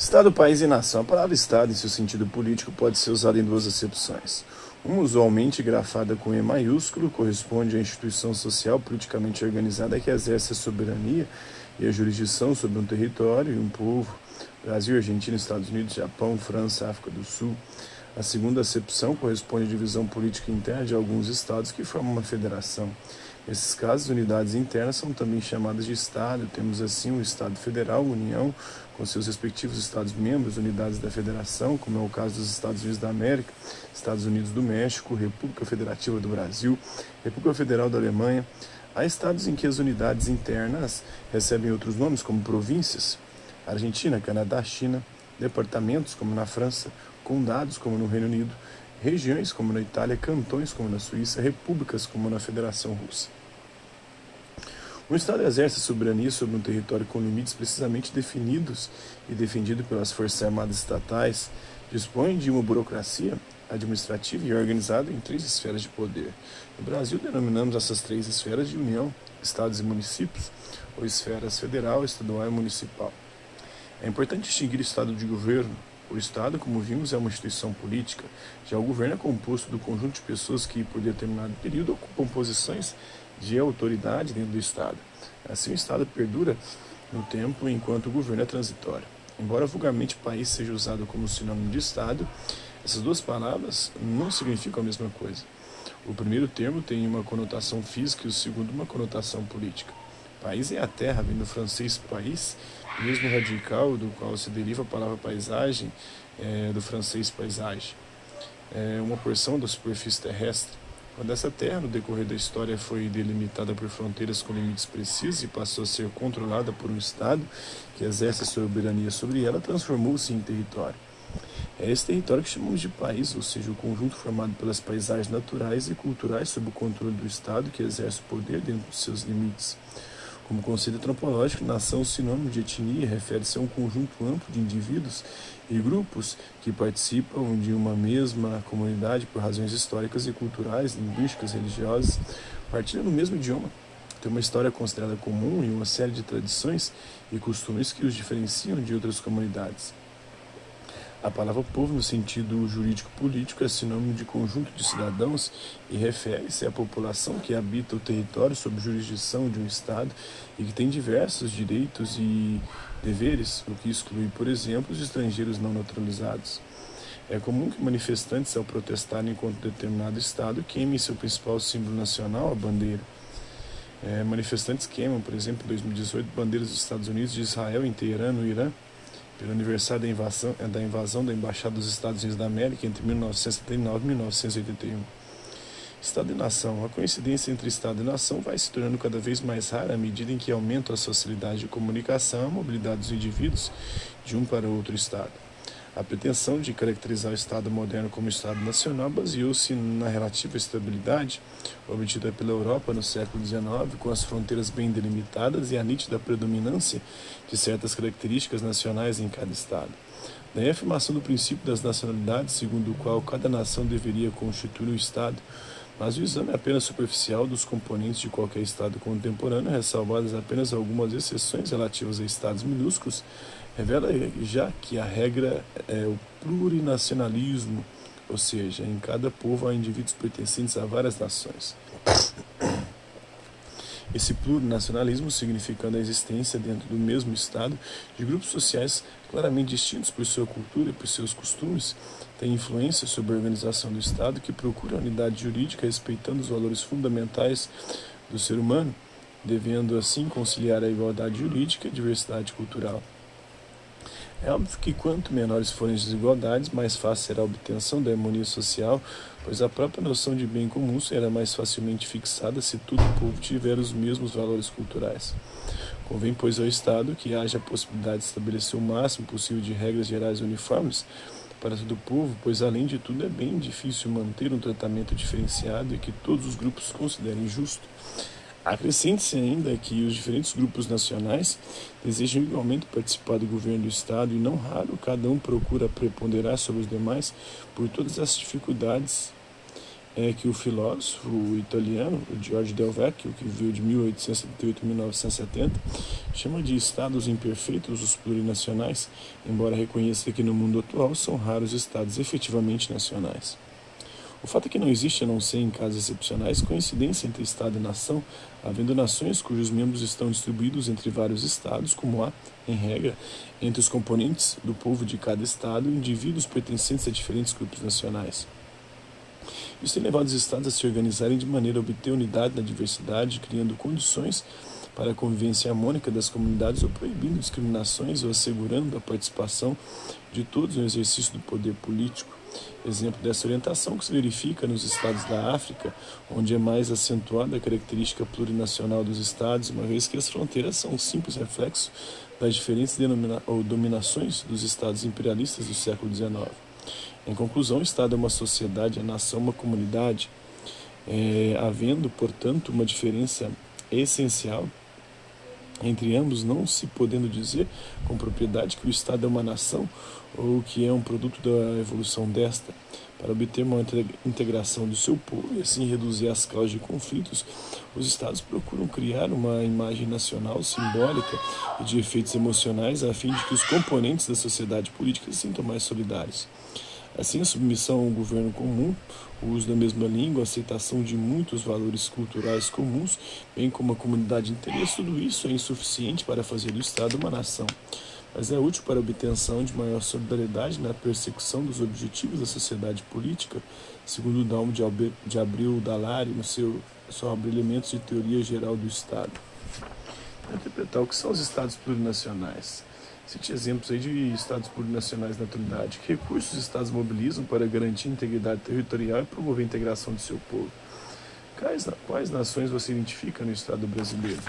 Estado, país e nação. A palavra Estado, em seu sentido político, pode ser usada em duas acepções. Uma, usualmente grafada com E maiúsculo, corresponde à instituição social politicamente organizada que exerce a soberania e a jurisdição sobre um território e um povo. Brasil, Argentina, Estados Unidos, Japão, França, África do Sul. A segunda acepção corresponde à divisão política interna de alguns estados que formam uma federação. Nesses casos, unidades internas são também chamadas de Estado. Temos assim o Estado Federal, União, com seus respectivos Estados-membros, unidades da Federação, como é o caso dos Estados Unidos da América, Estados Unidos do México, República Federativa do Brasil, República Federal da Alemanha. Há estados em que as unidades internas recebem outros nomes, como províncias, Argentina, Canadá, China, departamentos, como na França, condados, como no Reino Unido, regiões, como na Itália, cantões, como na Suíça, repúblicas, como na Federação Russa. Um Estado exerce soberania sobre um território com limites precisamente definidos e defendido pelas Forças Armadas estatais, dispõe de uma burocracia administrativa e organizada em três esferas de poder. No Brasil, denominamos essas três esferas de União, Estados e municípios, ou esferas federal, estadual e municipal. É importante distinguir o Estado de governo. O Estado, como vimos, é uma instituição política. Já o governo é composto do conjunto de pessoas que, por determinado período, ocupam posições de autoridade dentro do Estado. Assim, o Estado perdura no tempo enquanto o governo é transitório. Embora vulgarmente país seja usado como sinônimo de Estado, essas duas palavras não significam a mesma coisa. O primeiro termo tem uma conotação física e o segundo uma conotação política. País é a terra, vem do francês país, mesmo radical do qual se deriva a palavra paisagem, é, do francês paisagem. É uma porção da superfície terrestre. Quando essa terra, no decorrer da história, foi delimitada por fronteiras com limites precisos e passou a ser controlada por um Estado que exerce soberania sobre ela, transformou-se em território. É esse território que chamamos de país, ou seja, o conjunto formado pelas paisagens naturais e culturais sob o controle do Estado que exerce o poder dentro dos seus limites. Como conceito antropológico, nação, sinônimo de etnia, refere-se a um conjunto amplo de indivíduos e grupos que participam de uma mesma comunidade por razões históricas e culturais, linguísticas, religiosas, partilham no mesmo idioma, têm uma história considerada comum e uma série de tradições e costumes que os diferenciam de outras comunidades. A palavra povo, no sentido jurídico-político, é sinônimo de conjunto de cidadãos e refere-se à população que habita o território sob jurisdição de um Estado e que tem diversos direitos e deveres, o que exclui, por exemplo, os estrangeiros não naturalizados. É comum que manifestantes, ao protestarem contra determinado Estado, queimem seu principal símbolo nacional, a bandeira. É, manifestantes queimam, por exemplo, em 2018, bandeiras dos Estados Unidos, de Israel, em Teherã, no Irã, pelo aniversário da invasão, eh, da invasão da Embaixada dos Estados Unidos da América entre 1979 e 1981. Estado e nação. A coincidência entre Estado e nação vai se tornando cada vez mais rara à medida em que aumenta a socialidade de comunicação e a mobilidade dos indivíduos de um para outro Estado. A pretensão de caracterizar o Estado moderno como Estado nacional baseou-se na relativa estabilidade obtida pela Europa no século XIX, com as fronteiras bem delimitadas e a nítida predominância de certas características nacionais em cada Estado. Daí a afirmação do princípio das nacionalidades, segundo o qual cada nação deveria constituir um Estado, mas o exame é apenas superficial dos componentes de qualquer Estado contemporâneo, ressalvadas apenas algumas exceções relativas a Estados minúsculos, revela já que a regra é o plurinacionalismo, ou seja, em cada povo há indivíduos pertencentes a várias nações. Esse plurinacionalismo significando a existência dentro do mesmo Estado de grupos sociais claramente distintos por sua cultura e por seus costumes, tem influência sobre a organização do Estado que procura a unidade jurídica respeitando os valores fundamentais do ser humano, devendo assim conciliar a igualdade jurídica e a diversidade cultural. É óbvio que quanto menores forem as desigualdades, mais fácil será a obtenção da harmonia social, pois a própria noção de bem comum será mais facilmente fixada se todo o povo tiver os mesmos valores culturais. Convém, pois, ao Estado que haja a possibilidade de estabelecer o máximo possível de regras gerais uniformes para todo o povo, pois, além de tudo, é bem difícil manter um tratamento diferenciado e que todos os grupos considerem justo. Acrescente-se ainda que os diferentes grupos nacionais desejam igualmente participar do governo do Estado e, não raro, cada um procura preponderar sobre os demais por todas as dificuldades é que o filósofo italiano Giorgio Del Vecchio, que viveu de 1878 a 1970, chama de estados imperfeitos os plurinacionais, embora reconheça que no mundo atual são raros estados efetivamente nacionais. O fato é que não existe, a não ser em casos excepcionais, coincidência entre Estado e nação, havendo nações cujos membros estão distribuídos entre vários estados, como há, em regra, entre os componentes do povo de cada estado, indivíduos pertencentes a diferentes grupos nacionais. Isso tem levado os estados a se organizarem de maneira a obter unidade na diversidade, criando condições para a convivência harmônica das comunidades ou proibindo discriminações ou assegurando a participação de todos no exercício do poder político. Exemplo dessa orientação que se verifica nos estados da África, onde é mais acentuada a característica plurinacional dos estados, uma vez que as fronteiras são um simples reflexo das diferentes dominações dos estados imperialistas do século XIX. Em conclusão, o Estado é uma sociedade, a nação uma comunidade, é, havendo, portanto, uma diferença essencial entre ambos, não se podendo dizer com propriedade que o Estado é uma nação ou que é um produto da evolução desta, para obter uma integração do seu povo e assim reduzir as causas de conflitos, os Estados procuram criar uma imagem nacional simbólica e de efeitos emocionais a fim de que os componentes da sociedade política se sintam mais solidários. Assim, a submissão ao governo comum, o uso da mesma língua, a aceitação de muitos valores culturais comuns, bem como a comunidade de interesse, tudo isso é insuficiente para fazer do Estado uma nação, mas é útil para a obtenção de maior solidariedade na persecução dos objetivos da sociedade política, segundo o Dalmo de Abril Dalari no seu sobre elementos de teoria geral do Estado. Interpretar o que são os Estados plurinacionais. Cite exemplos aí de estados plurinacionais na atualidade. Que recursos os estados mobilizam para garantir integridade territorial e promover a integração do seu povo? Quais, quais nações você identifica no estado brasileiro?